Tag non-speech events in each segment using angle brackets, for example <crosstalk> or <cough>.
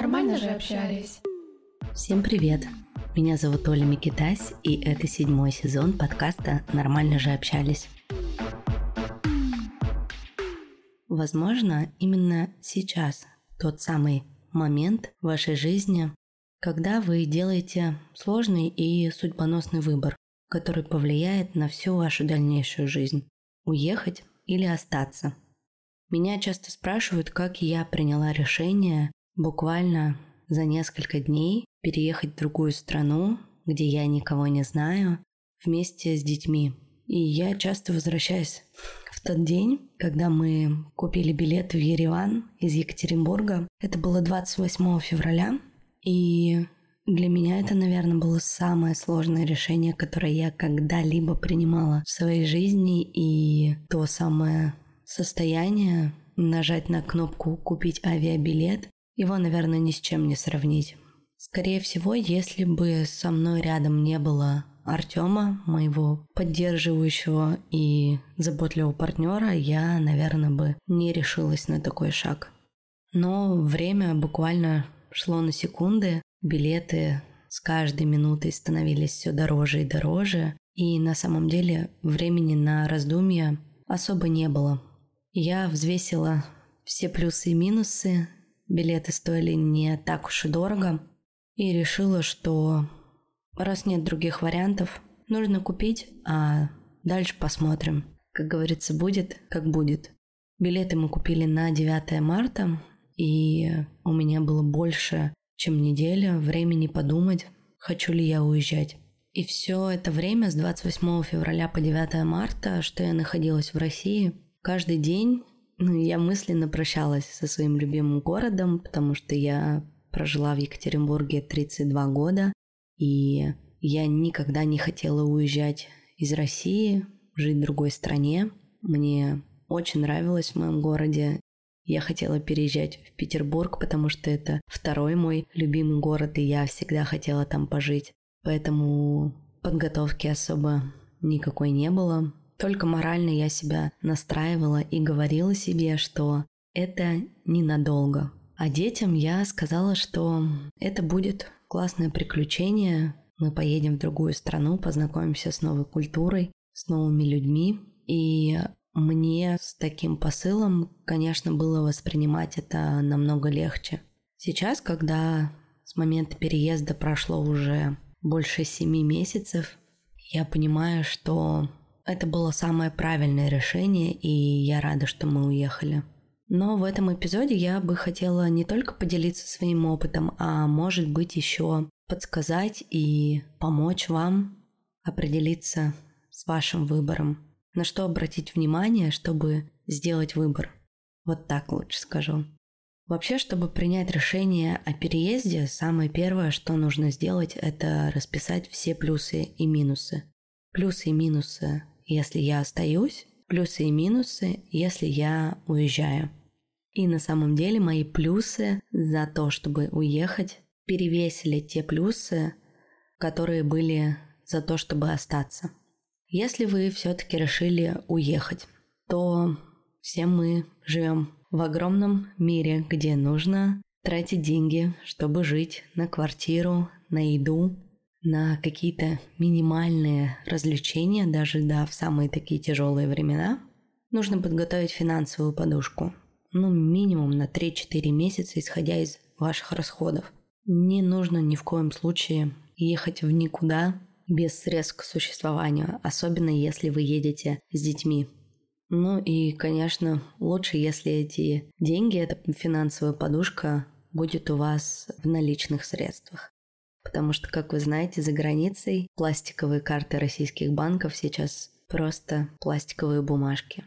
Нормально же общались. Всем привет! Меня зовут Оля Микитась, и это седьмой сезон подкаста «Нормально же общались». Возможно, именно сейчас тот самый момент в вашей жизни, когда вы делаете сложный и судьбоносный выбор, который повлияет на всю вашу дальнейшую жизнь – уехать или остаться. Меня часто спрашивают, как я приняла решение буквально за несколько дней переехать в другую страну, где я никого не знаю, вместе с детьми. И я часто возвращаюсь в тот день, когда мы купили билет в Ереван из Екатеринбурга. Это было 28 февраля, и для меня это, наверное, было самое сложное решение, которое я когда-либо принимала в своей жизни, и то самое состояние нажать на кнопку «Купить авиабилет» его, наверное, ни с чем не сравнить. Скорее всего, если бы со мной рядом не было Артема, моего поддерживающего и заботливого партнера, я, наверное, бы не решилась на такой шаг. Но время буквально шло на секунды, билеты с каждой минутой становились все дороже и дороже, и на самом деле времени на раздумья особо не было. Я взвесила все плюсы и минусы, билеты стоили не так уж и дорого, и решила, что раз нет других вариантов, нужно купить, а дальше посмотрим. Как говорится, будет, как будет. Билеты мы купили на 9 марта, и у меня было больше, чем неделя времени подумать, хочу ли я уезжать. И все это время с 28 февраля по 9 марта, что я находилась в России, каждый день ну, я мысленно прощалась со своим любимым городом, потому что я прожила в Екатеринбурге 32 года, и я никогда не хотела уезжать из России, жить в другой стране. Мне очень нравилось в моем городе. Я хотела переезжать в Петербург, потому что это второй мой любимый город, и я всегда хотела там пожить. Поэтому подготовки особо никакой не было. Только морально я себя настраивала и говорила себе, что это ненадолго. А детям я сказала, что это будет классное приключение. Мы поедем в другую страну, познакомимся с новой культурой, с новыми людьми. И мне с таким посылом, конечно, было воспринимать это намного легче. Сейчас, когда с момента переезда прошло уже больше семи месяцев, я понимаю, что это было самое правильное решение, и я рада, что мы уехали. Но в этом эпизоде я бы хотела не только поделиться своим опытом, а может быть еще подсказать и помочь вам определиться с вашим выбором. На что обратить внимание, чтобы сделать выбор. Вот так лучше скажу. Вообще, чтобы принять решение о переезде, самое первое, что нужно сделать, это расписать все плюсы и минусы. Плюсы и минусы если я остаюсь, плюсы и минусы, если я уезжаю. И на самом деле мои плюсы за то, чтобы уехать, перевесили те плюсы, которые были за то, чтобы остаться. Если вы все-таки решили уехать, то все мы живем в огромном мире, где нужно тратить деньги, чтобы жить на квартиру, на еду, на какие-то минимальные развлечения, даже да, в самые такие тяжелые времена, нужно подготовить финансовую подушку. Ну, минимум на 3-4 месяца, исходя из ваших расходов. Не нужно ни в коем случае ехать в никуда без средств к существованию, особенно если вы едете с детьми. Ну и, конечно, лучше, если эти деньги, эта финансовая подушка будет у вас в наличных средствах. Потому что, как вы знаете, за границей пластиковые карты российских банков сейчас просто пластиковые бумажки.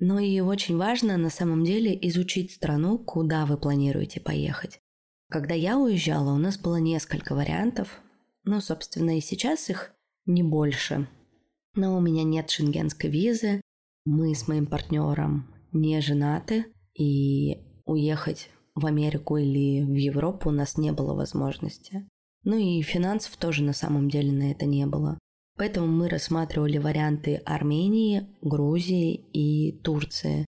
Но и очень важно на самом деле изучить страну, куда вы планируете поехать. Когда я уезжала, у нас было несколько вариантов. Ну, собственно, и сейчас их не больше. Но у меня нет шенгенской визы, мы с моим партнером не женаты, и уехать в Америку или в Европу у нас не было возможности. Ну и финансов тоже на самом деле на это не было. Поэтому мы рассматривали варианты Армении, Грузии и Турции.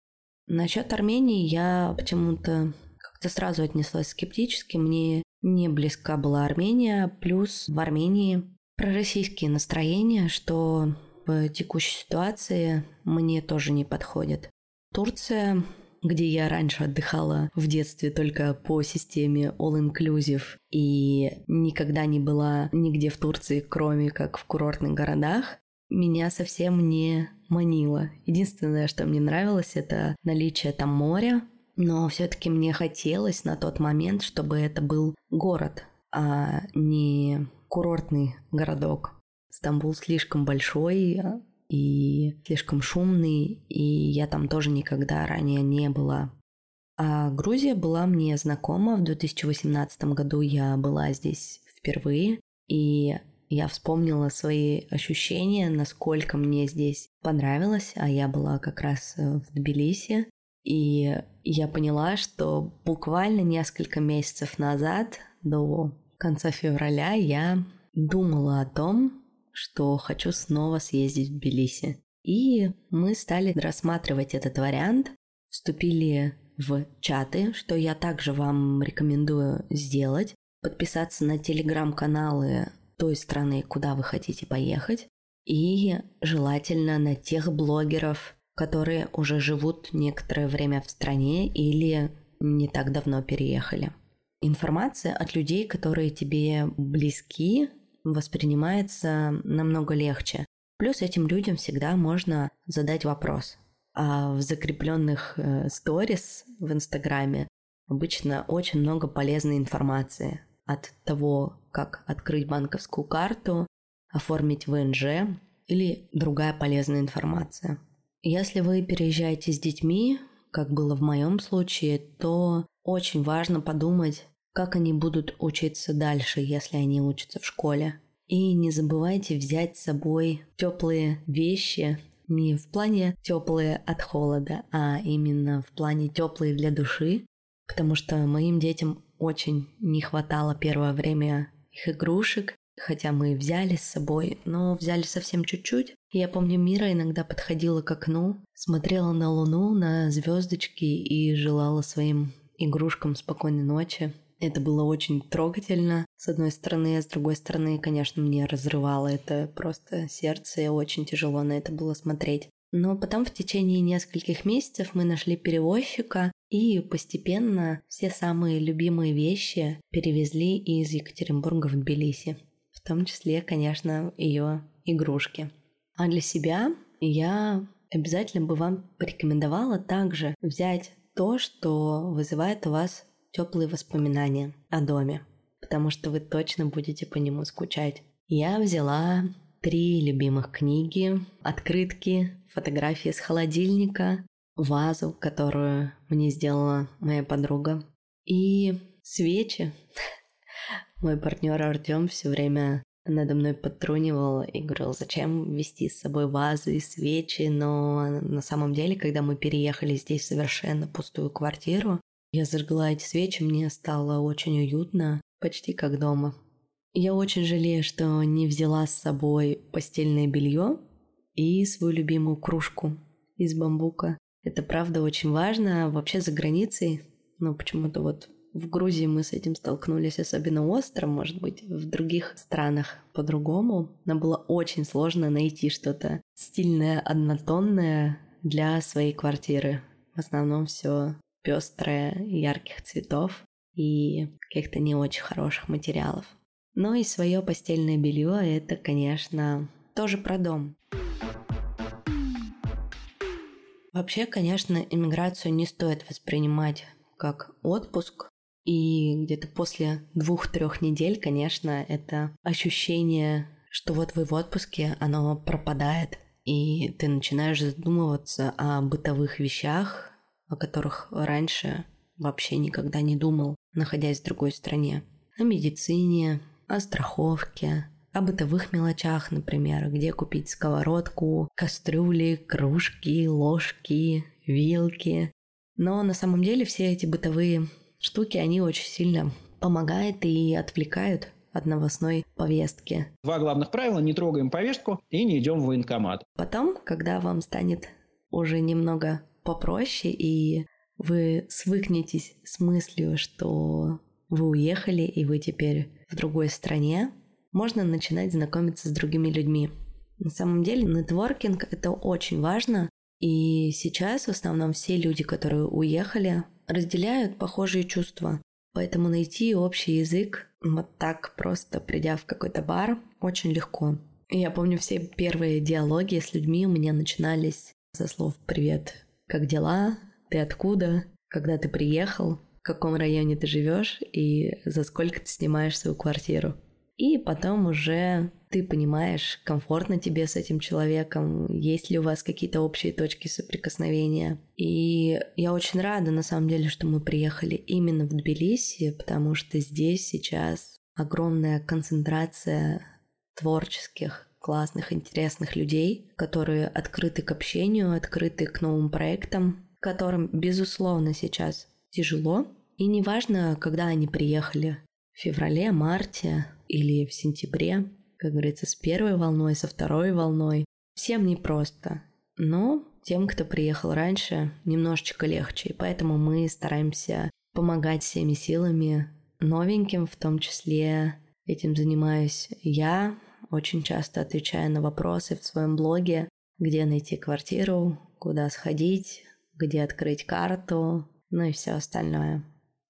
Насчет Армении я почему-то как-то сразу отнеслась скептически. Мне не близка была Армения, плюс в Армении пророссийские настроения, что в текущей ситуации мне тоже не подходит. Турция, где я раньше отдыхала в детстве только по системе all-inclusive и никогда не была нигде в Турции, кроме как в курортных городах, меня совсем не манило. Единственное, что мне нравилось, это наличие там моря, но все-таки мне хотелось на тот момент, чтобы это был город, а не курортный городок. Стамбул слишком большой и слишком шумный, и я там тоже никогда ранее не была. А Грузия была мне знакома. В 2018 году я была здесь впервые, и я вспомнила свои ощущения, насколько мне здесь понравилось, а я была как раз э, в Тбилиси. И я поняла, что буквально несколько месяцев назад, до конца февраля, я думала о том, что хочу снова съездить в Тбилиси. И мы стали рассматривать этот вариант, вступили в чаты, что я также вам рекомендую сделать, подписаться на телеграм-каналы той страны, куда вы хотите поехать, и желательно на тех блогеров, которые уже живут некоторое время в стране или не так давно переехали. Информация от людей, которые тебе близки, воспринимается намного легче. Плюс этим людям всегда можно задать вопрос. А в закрепленных э, сторис в Инстаграме обычно очень много полезной информации от того, как открыть банковскую карту, оформить ВНЖ или другая полезная информация. Если вы переезжаете с детьми, как было в моем случае, то очень важно подумать, как они будут учиться дальше, если они учатся в школе. И не забывайте взять с собой теплые вещи, не в плане теплые от холода, а именно в плане теплые для души, потому что моим детям очень не хватало первое время их игрушек, хотя мы взяли с собой, но взяли совсем чуть-чуть. Я помню, Мира иногда подходила к окну, смотрела на луну, на звездочки и желала своим игрушкам спокойной ночи. Это было очень трогательно, с одной стороны, а с другой стороны, конечно, мне разрывало это просто сердце, и очень тяжело на это было смотреть. Но потом в течение нескольких месяцев мы нашли перевозчика, и постепенно все самые любимые вещи перевезли из Екатеринбурга в Тбилиси. В том числе, конечно, ее игрушки. А для себя я обязательно бы вам порекомендовала также взять то, что вызывает у вас теплые воспоминания о доме, потому что вы точно будете по нему скучать. Я взяла три любимых книги, открытки, фотографии с холодильника, вазу, которую мне сделала моя подруга, и свечи. <laughs> Мой партнер Артем все время надо мной подтрунивал и говорил, зачем вести с собой вазы и свечи, но на самом деле, когда мы переехали здесь в совершенно пустую квартиру, я зажгла эти свечи, мне стало очень уютно, почти как дома. Я очень жалею, что не взяла с собой постельное белье и свою любимую кружку из бамбука. Это правда очень важно. Вообще за границей, ну почему-то вот в Грузии мы с этим столкнулись особенно остро, может быть, в других странах по-другому. Нам было очень сложно найти что-то стильное, однотонное для своей квартиры. В основном все пестрое, ярких цветов и каких-то не очень хороших материалов. Но и свое постельное белье это, конечно, тоже про дом. Вообще, конечно, иммиграцию не стоит воспринимать как отпуск. И где-то после двух-трех недель, конечно, это ощущение, что вот вы в отпуске, оно пропадает, и ты начинаешь задумываться о бытовых вещах, о которых раньше вообще никогда не думал, находясь в другой стране. О медицине, о страховке, о бытовых мелочах, например, где купить сковородку, кастрюли, кружки, ложки, вилки. Но на самом деле все эти бытовые штуки, они очень сильно помогают и отвлекают от новостной повестки. Два главных правила – не трогаем повестку и не идем в военкомат. Потом, когда вам станет уже немного попроще и вы свыкнетесь с мыслью, что вы уехали и вы теперь в другой стране, можно начинать знакомиться с другими людьми. На самом деле, нетворкинг — это очень важно, и сейчас в основном все люди, которые уехали, разделяют похожие чувства. Поэтому найти общий язык вот так просто придя в какой-то бар очень легко. Я помню все первые диалоги с людьми у меня начинались со слов «Привет, как дела? Ты откуда? Когда ты приехал? В каком районе ты живешь? И за сколько ты снимаешь свою квартиру?» И потом уже ты понимаешь, комфортно тебе с этим человеком, есть ли у вас какие-то общие точки соприкосновения. И я очень рада, на самом деле, что мы приехали именно в Тбилиси, потому что здесь сейчас огромная концентрация творческих, классных, интересных людей, которые открыты к общению, открыты к новым проектам, которым, безусловно, сейчас тяжело. И неважно, когда они приехали, в феврале, марте, или в сентябре, как говорится, с первой волной, со второй волной. Всем непросто, но тем, кто приехал раньше, немножечко легче, и поэтому мы стараемся помогать всеми силами новеньким, в том числе этим занимаюсь я, очень часто отвечаю на вопросы в своем блоге, где найти квартиру, куда сходить, где открыть карту, ну и все остальное.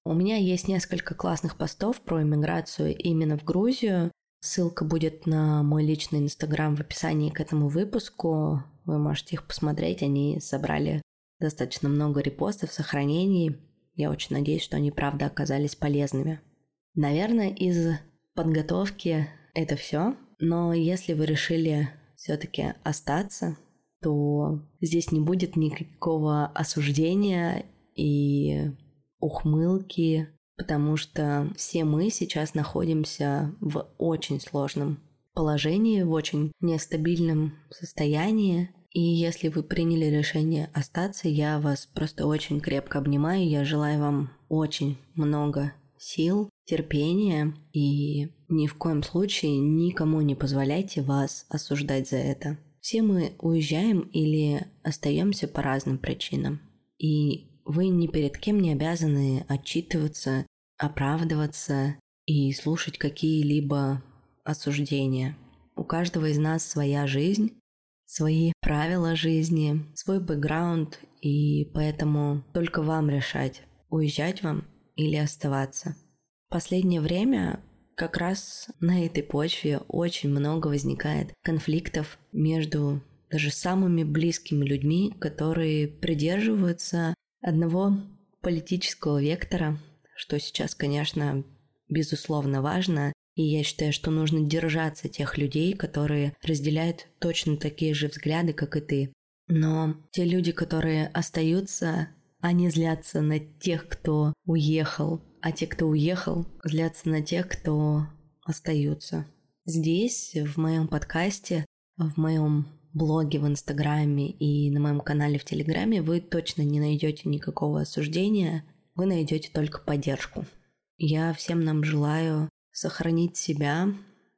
У меня есть несколько классных постов про иммиграцию именно в Грузию. Ссылка будет на мой личный инстаграм в описании к этому выпуску. Вы можете их посмотреть. Они собрали достаточно много репостов, сохранений. Я очень надеюсь, что они правда оказались полезными. Наверное, из подготовки это все. Но если вы решили все-таки остаться, то здесь не будет никакого осуждения и ухмылки, потому что все мы сейчас находимся в очень сложном положении, в очень нестабильном состоянии. И если вы приняли решение остаться, я вас просто очень крепко обнимаю. Я желаю вам очень много сил, терпения и ни в коем случае никому не позволяйте вас осуждать за это. Все мы уезжаем или остаемся по разным причинам. И вы ни перед кем не обязаны отчитываться, оправдываться и слушать какие-либо осуждения. У каждого из нас своя жизнь, свои правила жизни, свой бэкграунд, и поэтому только вам решать, уезжать вам или оставаться. Последнее время как раз на этой почве очень много возникает конфликтов между даже самыми близкими людьми, которые придерживаются одного политического вектора, что сейчас, конечно, безусловно важно, и я считаю, что нужно держаться тех людей, которые разделяют точно такие же взгляды, как и ты. Но те люди, которые остаются, они злятся на тех, кто уехал, а те, кто уехал, злятся на тех, кто остаются. Здесь, в моем подкасте, в моем блоге в Инстаграме и на моем канале в Телеграме вы точно не найдете никакого осуждения, вы найдете только поддержку. Я всем нам желаю сохранить себя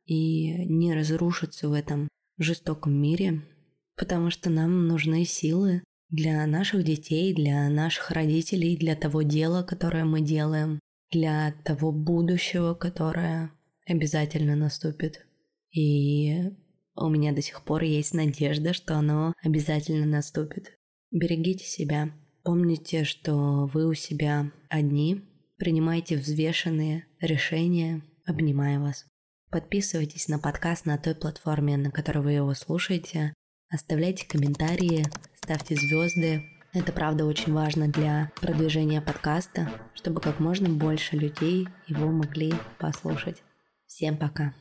и не разрушиться в этом жестоком мире, потому что нам нужны силы для наших детей, для наших родителей, для того дела, которое мы делаем, для того будущего, которое обязательно наступит. И у меня до сих пор есть надежда, что оно обязательно наступит. Берегите себя. Помните, что вы у себя одни. Принимайте взвешенные решения. Обнимаю вас. Подписывайтесь на подкаст на той платформе, на которой вы его слушаете. Оставляйте комментарии, ставьте звезды. Это правда очень важно для продвижения подкаста, чтобы как можно больше людей его могли послушать. Всем пока.